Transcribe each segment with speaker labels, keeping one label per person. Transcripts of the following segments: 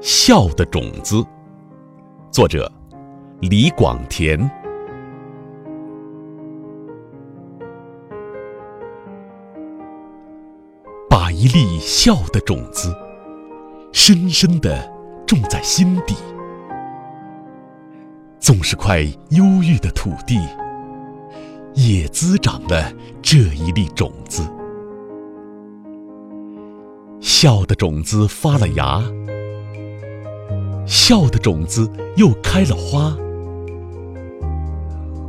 Speaker 1: 笑的种子，作者李广田。把一粒笑的种子，深深地种在心底，纵是块忧郁的土地，也滋长了这一粒种子。笑的种子发了芽。笑的种子又开了花，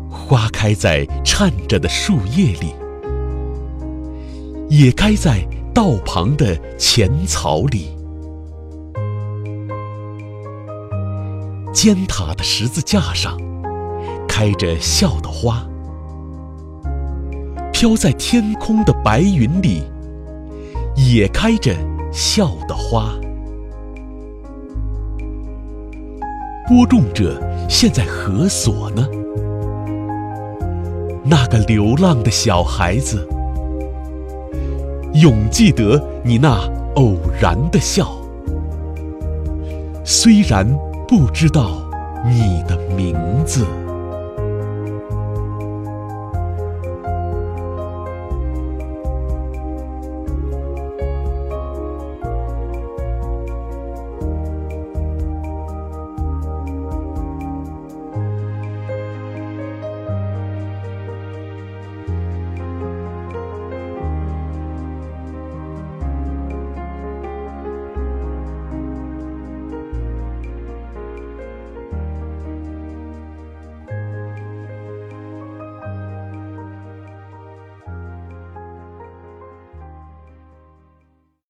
Speaker 1: 花开在颤着的树叶里，也开在道旁的浅草里。尖塔的十字架上，开着笑的花；飘在天空的白云里，也开着笑的花。播种者现在何所呢？那个流浪的小孩子，永记得你那偶然的笑，虽然不知道你的名字。